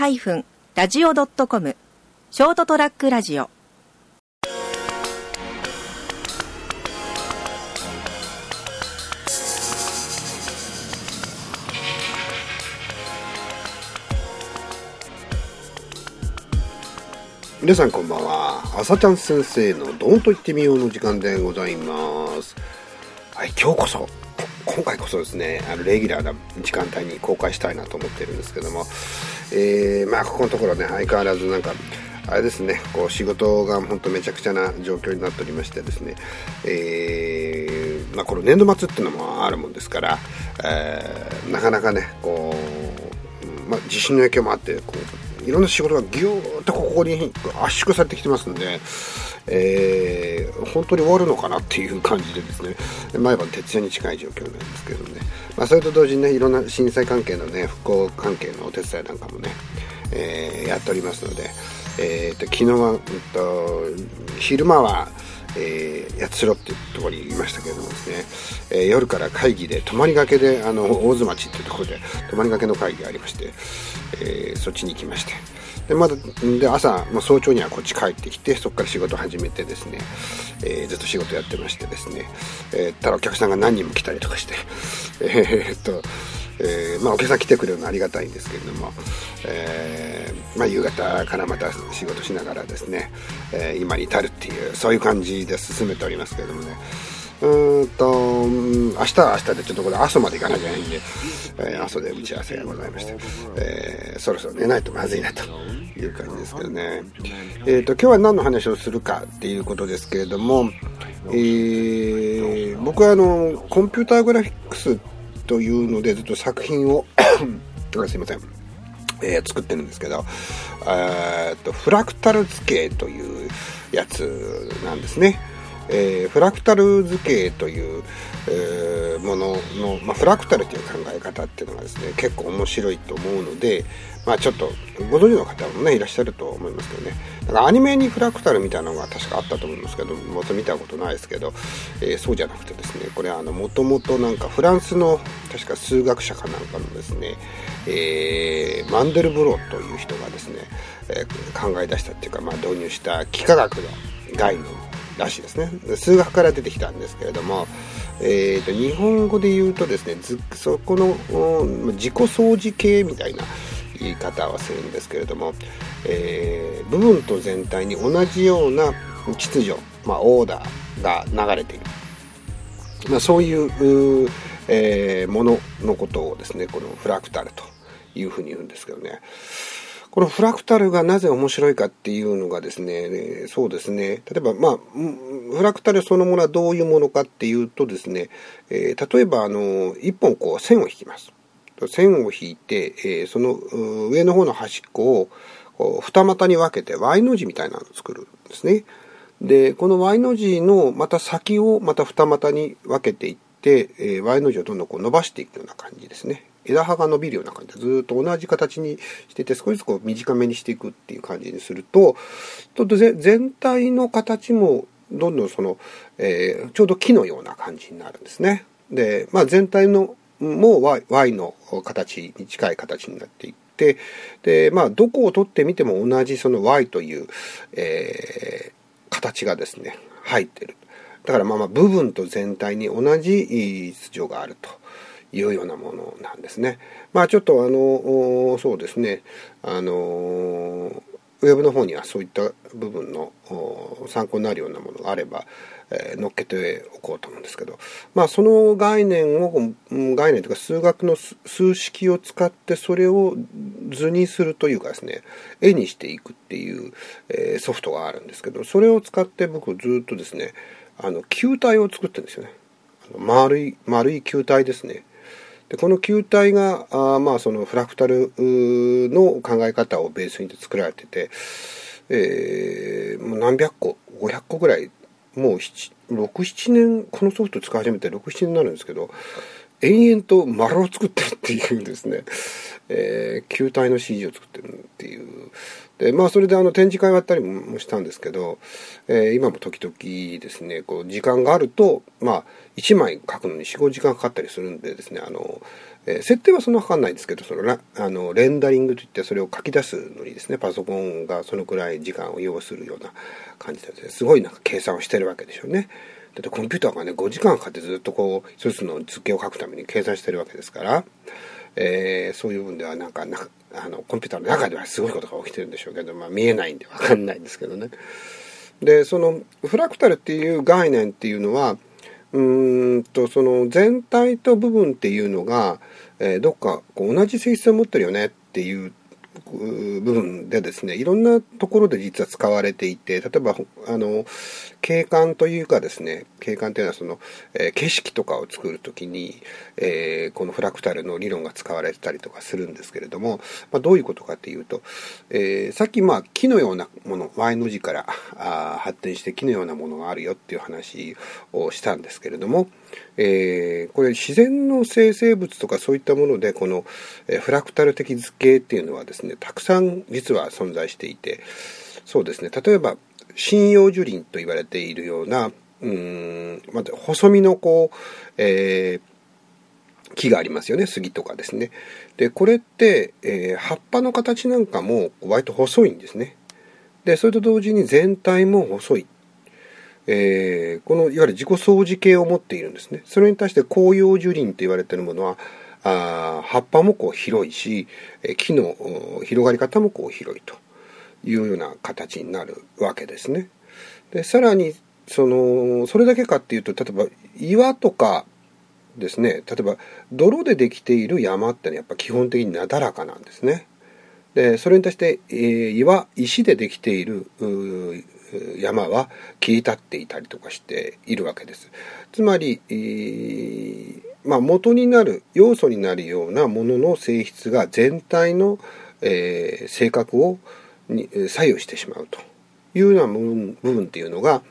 ST-radio.com ショートトラックラジオ。皆さんこんばんは。朝ちゃん先生の「どんと言ってみよう」の時間でございます。はい今日こそ今回こそですねあのレギュラーな時間帯に公開したいなと思ってるんですけども。えー、まあここのところね相変わらずなんかあれですねこう仕事が本当めちゃくちゃな状況になっておりましてですね、えーまあ、この年度末っていうのもあるもんですから、えー、なかなかねこう、まあ、地震の影響もあってこういろんな仕事がぎゅーっとここに圧縮されてきてますんで、えー、本当に終わるのかなっていう感じでですね、毎晩徹夜に近い状況なんですけどね、まあ、それと同時にね、いろんな震災関係のね、復興関係のお手伝いなんかもね、えー、やっておりますので、えーと、昨日は、うんと、昼間は、えー、八代っていうところにいましたけれどもですね、えー、夜から会議で泊まりがけであの大津町っていうところで泊まりがけの会議がありまして、えー、そっちに行きましてでまだで朝、まあ、早朝にはこっち帰ってきてそこから仕事始めてですね、えー、ずっと仕事やってましてですね、えー、ただお客さんが何人も来たりとかしてえ、っとえー、まあ、お客さん来てくれるのはありがたいんですけれども、えー、まあ、夕方からまた仕事しながらですね、えー、今に至るっていうそういう感じで進めておりますけれどもね。うんと明日は明日でちょっとこれ朝まで行かなきゃいけないんで、えー、朝で打ち合わせがございまして、えそろそろ寝ないとまずいなという感じですけどねえっ、と今日は何の話をするかっていうことですけれどもえー、僕はあのコンピューターグラフィックスというのでずっと作品を すいません、えー、作ってるんですけど、えとフラクタル図形というやつなんですね。えー、フラクタル図形という、えー、ものの、まあ、フラクタルという考え方っていうのがですね結構面白いと思うので、まあ、ちょっとご存知の方もねいらっしゃると思いますけどね。だからアニメにフラクタルみたいなのが確かあったと思いますけどもと見たことないですけど、えー、そうじゃなくてですねこれはもともとなんかフランスの確か数学者かなんかのですね、えー、マンデルブロという人がですね、えー、考え出したっていうか、まあ、導入した幾何学の概念らしいですね。数学から出てきたんですけれども、えーと、日本語で言うとですねそこの自己相似形みたいな言い方はするんですけれども、えー、部分と全体に同じような秩序、まあ、オーダーが流れている、まあ、そういう、えー、もののことをですねこのフラクタルというふうに言うんですけどね。このフラクタルがなぜ面白いかっていうのがですね、そうですね、例えば、まあ、フラクタルそのものはどういうものかっていうとですね、えー、例えば、あの、一本こう線を引きます。線を引いて、えー、その上の方の端っこを二股に分けて Y の字みたいなのを作るんですね。で、この Y の字のまた先をまた二股に分けていって、えー、Y の字をどんどんこう伸ばしていくような感じですね。枝葉が伸びるような感じでずっと同じ形にしてて少しずつこう短めにしていくっていう感じにするとと全体の形もどんどんその、えー、ちょうど木のような感じになるんですね。で、まあ、全体のも y, y の形に近い形になっていって、で、まあ、どこを取ってみても同じその y という、えー、形がですね、入ってる。だからまあまあ部分と全体に同じ秩序があると。いうようなものなんですね。まあちょっとあのそうですね。あのウェブの方にはそういった部分の参考になるようなものがあれば、えー、載っけておこうと思うんですけど、まあ、その概念を概念というか数学の数式を使ってそれを図にするというかですね絵にしていくっていう、えー、ソフトがあるんですけどそれを使って僕ずっとですねあの球体を作ってるんですよね。丸い丸い球体ですね。でこの球体があまあそのフラクタルの考え方をベースに作られてて、えー、もう何百個500個ぐらいもう67年このソフト使い始めて67年になるんですけど延々と丸を作ってるっていうですね、えー、球体の CG を作ってるっていう。でまあそれであの展示会をやったりもしたんですけど、えー、今も時々ですねこう時間があるとまあ1枚書くのに45時間かかったりするんでですねあの、えー、設定はそんなかかんないんですけどそのあのレンダリングといってそれを書き出すのにですねパソコンがそのくらい時間を要するような感じで、ね、すごいなんか計算をしてるわけでしょうね。だってコンピューターがね5時間かかってずっとこう一つの図形を書くために計算してるわけですから、えー、そういう分ではなんかなあのコンピューターの中ではすごいことが起きてるんでしょうけど、まあ、見えないんで分かんないんですけどね。でそのフラクタルっていう概念っていうのはうんとその全体と部分っていうのが、えー、どっかこう同じ性質を持ってるよねっていう部分でですねいろんなところで実は使われていて例えばあの景観というかですね景観というのはその、えー、景色とかを作る時に、えー、このフラクタルの理論が使われてたりとかするんですけれども、まあ、どういうことかっていうと、えー、さっきまあ木のようなもの Y の字からあ発展して木のようなものがあるよっていう話をしたんですけれども、えー、これ自然の生成物とかそういったものでこの、えフラクタル的図形っていうのはですねたくさん実は存在していてそうですね例えば針葉樹林と言われているようなうんまた細身のこう、えー、木がありますよね。杉とかですね。でこれって、えー、葉っぱの形なんかも割と細いんですね。でそれと同時に全体も細い。えー、このいわゆる自己相似形を持っているんですね。それに対して紅葉樹林と言われているものはあ葉っぱもこう広いし木の広がり方もこう広いと。いうような形になるわけですね。でさらにそのそれだけかっていうと例えば岩とかですね例えば泥でできている山ってのはやっぱ基本的になだらかなんですね。でそれに対して、えー、岩石でできている山は切り立っていたりとかしているわけです。つまり、えー、まあ、元になる要素になるようなものの性質が全体の、えー、性格をに左右してしまうというような部分部分っていうのが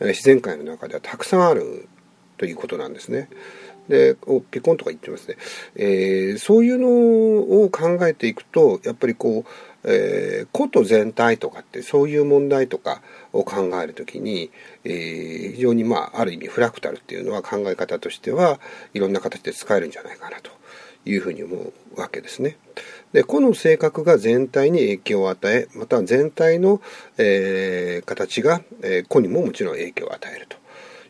自然界の中ではたくさんあるということなんですね。でピコンとか言ってますね、えー、そういうのを考えていくとやっぱりこうえー、こと全体とかってそういう問題とかを考えるときに、えー、非常にまあある意味フラクタルっていうのは考え方としてはいろんな形で使えるんじゃないかなというふうに思うわけですね。で個の性格が全体に影響を与えまた全体の、えー、形が、えー、個にももちろん影響を与えると。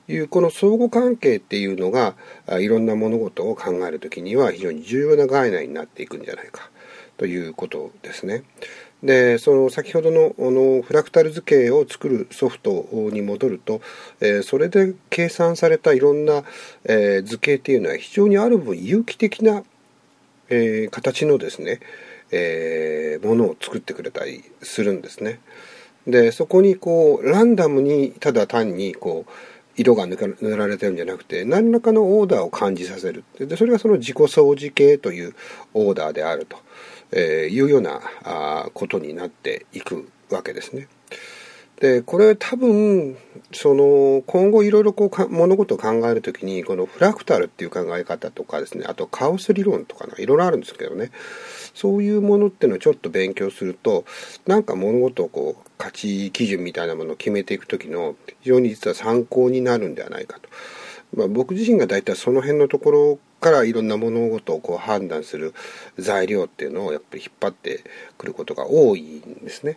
いうこの相互関係っていうのがいろんな物事を考えるときには非常に重要な概念になっていくんじゃないかということですね。でその先ほどのあのフラクタル図形を作るソフトに戻ると、えー、それで計算されたいろんな、えー、図形っていうのは非常にある分有機的な、えー、形のですね、えものを作ってくれたりするんですね。でそこにこうランダムにただ単にこう色が塗られてるんじゃなくて何らかのオーダーを感じさせるでそれがその自己相似形というオーダーであると。え、いうようなあことになっていくわけですね。でこれ多分その今後いろいろこう物事を考える時にこのフラクタルっていう考え方とかですねあとカオス理論とかいろいろあるんですけどねそういうものっていうのをちょっと勉強するとなんか物事をこう価値基準みたいなものを決めていく時の非常に実は参考になるんではないかと。まあ、僕自身が大体その辺のところからいろんな物事をこう判断する材料っていうのをやっぱり引っ張ってくることが多いんですね。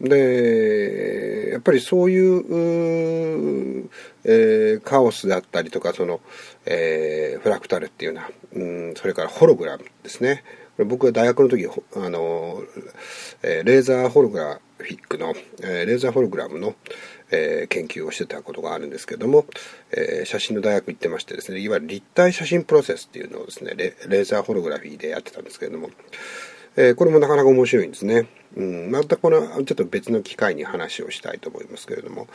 でやっぱりそういうえー、カオスだったりとかその、えー、フラクタルっていうような、うん、それからホログラムですね。僕は大学の時あの、えー、レーザーホログラフィックの、えー、レーザーホログラムの、えー、研究をしてたことがあるんですけども、えー、写真の大学行ってましてですねいわゆる立体写真プロセスっていうのをですねレーザーホログラフィーでやってたんですけれども、えー、これもなかなか面白いんですね、うん、またこのちょっと別の機会に話をしたいと思いますけれども、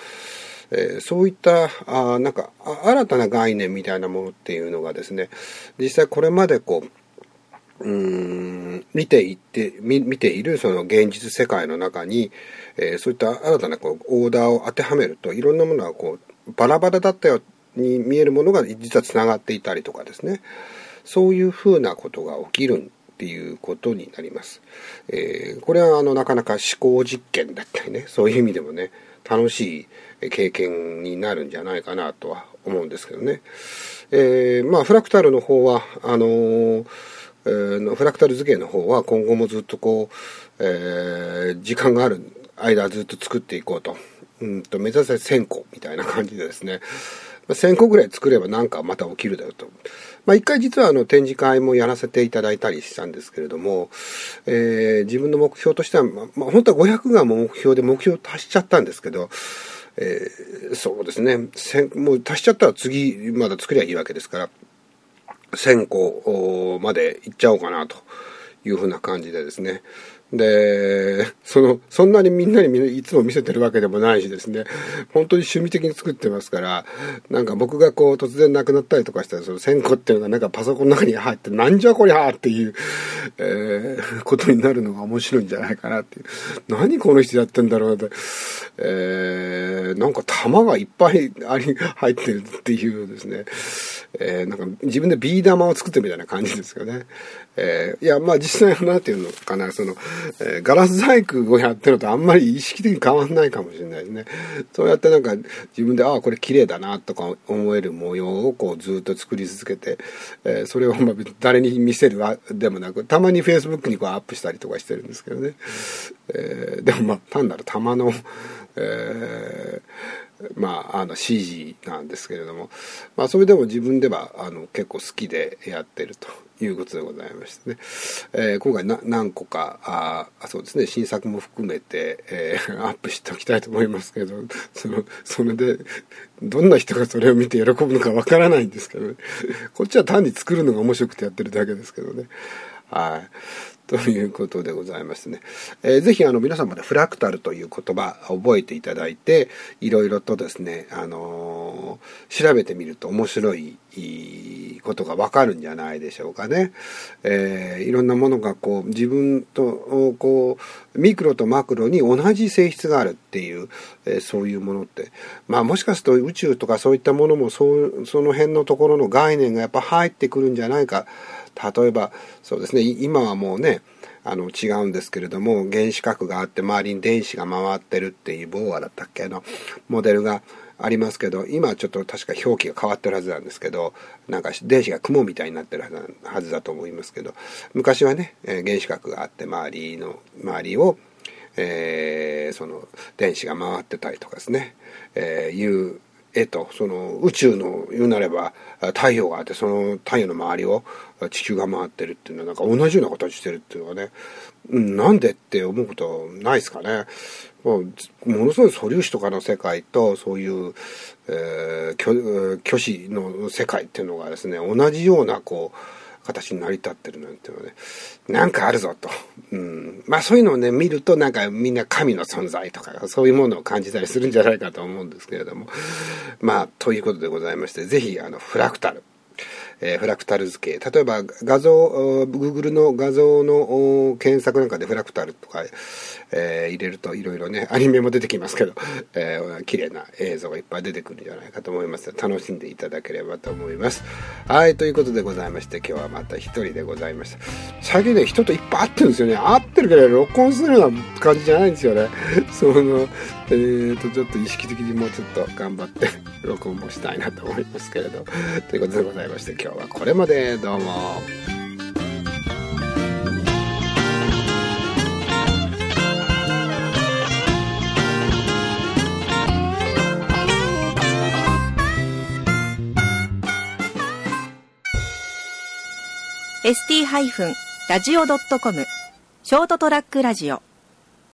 えー、そういったあなんか新たな概念みたいなものっていうのがですね実際これまでこううん見ていって見見ているその現実世界の中に、えー、そういった新たなこうオーダーを当てはめるといろんなものがこうバラバラだったよに見えるものが実はつながっていたりとかですね。そういうふうなことが起きるんっていうことになります。えー、これはあのなかなか思考実験だったりね、そういう意味でもね、楽しい経験になるんじゃないかなとは思うんですけどね。えー、まあフラクタルの方は、あのーえ、フラクタル図形の方は今後もずっとこう、えー、時間がある間ずっと作っていこうと。うんと目指せ1000個みたいな感じでですね。1000個ぐらい作ればなんかまた起きるだろうと。まあ一回実はあの展示会もやらせていただいたりしたんですけれども、えー、自分の目標としては、まあ、本当は500が目標で目標達しちゃったんですけど、えー、そうですね、もう足しちゃったら次まだ作りゃいいわけですから、1000個までいっちゃおうかなというふうな感じでですね、で、その、そんなにみんなにいつも見せてるわけでもないしですね、本当に趣味的に作ってますから、なんか僕がこう突然亡くなったりとかしたら、その1000個っていうのがなんかパソコンの中に入って、なんじゃこりゃっていう、えー、ことになるのが面白いんじゃないかなっていう。何この人やってんだろうって、えー、なんか玉がいっぱいあり、入ってるっていうですね、えー、なんか自分でビー玉を作ってるみたいな感じですよね。えー、いや、まあ実際はなんていうのかな、その、えー、ガラス細工をやってるとあんまり意識的に変わんないかもしれないですね。そうやってなんか自分で、ああ、これ綺麗だなとか思える模様をこうずっと作り続けて、えー、それをまあ誰に見せるわでもなく、たまに Facebook にこうアップしたりとかしてるんですけどね。えー、でもまあ単なる玉の、えーまあ、あの CG なんですけれども、まあ、それでも自分ではあの結構好きでやってるということでございましてね、えー、今回何個かあそうですね新作も含めて、えー、アップしておきたいと思いますけどそのそれでどんな人がそれを見て喜ぶのかわからないんですけど、ね、こっちは単に作るのが面白くてやってるだけですけどね。はい。ということでございますね。えー、ぜひあの皆様でフラクタルという言葉覚えていただいて、いろいろとですね、あのー、調べてみると面白いことがわかるんじゃないでしょうかね。えー、いろんなものがこう自分とこうミクロとマクロに同じ性質があるっていう、えー、そういうものって、まあもしかすると宇宙とかそういったものもそうその辺のところの概念がやっぱ入ってくるんじゃないか。例えばそうですね今はもうねあの違うんですけれども原子核があって周りに電子が回ってるっていうボーアだったっけ？のモデルがありますけど今ちょっと確か表記が変わってるはずなんですけどなんか電子が雲みたいになってるはずだと思いますけど昔はね、え原子核があって周りの周りを、えー、その電子が回ってたりとかですね、えー、いう絵とその宇宙の言うなれば太陽があってその太陽の周りを地球が回ってるっていうのはなんか同じような形してるっていうのはね、うん、なんでって思うことないですかね。ものすごい素粒子とかの世界とそういう、えー、虚子の世界っていうのがですね同じようなこう形に成り立ってるなんていうのはね、なんかあるぞと。うん。まあそういうのをね、見るとなんかみんな神の存在とか、そういうものを感じたりするんじゃないかと思うんですけれども。まあ、ということでございまして、ぜひ、あの、フラクタル。えー、フラクタル図形。例えば画像 Google の画像の検索なんかでフラクタルとか、えー、入れるといろいろねアニメも出てきますけど、えー、綺麗な映像がいっぱい出てくるんじゃないかと思います。楽しんでいただければと思います。はいということでございまして今日はまた一人でございました。最近ね人といっぱい会ってるんですよね。会ってるけど録音するような感じじゃないんですよね。そのえーとちょっと意識的にもうちょっと頑張って。録音もしたいなと思いますけれど。ということでございまして今日はこれまで。どうも。st-radio.com ショートトラックラジオ。